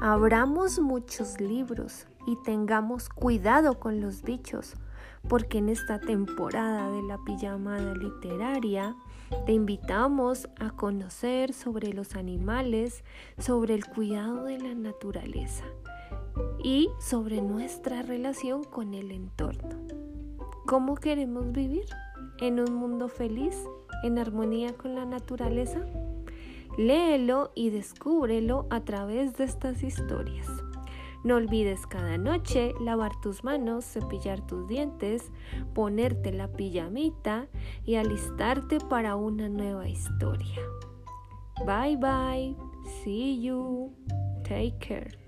Abramos muchos libros y tengamos cuidado con los dichos, porque en esta temporada de la pijamada literaria te invitamos a conocer sobre los animales, sobre el cuidado de la naturaleza y sobre nuestra relación con el entorno. ¿Cómo queremos vivir? ¿En un mundo feliz? ¿En armonía con la naturaleza? Léelo y descúbrelo a través de estas historias. No olvides cada noche lavar tus manos, cepillar tus dientes, ponerte la pijamita y alistarte para una nueva historia. Bye bye. See you. Take care.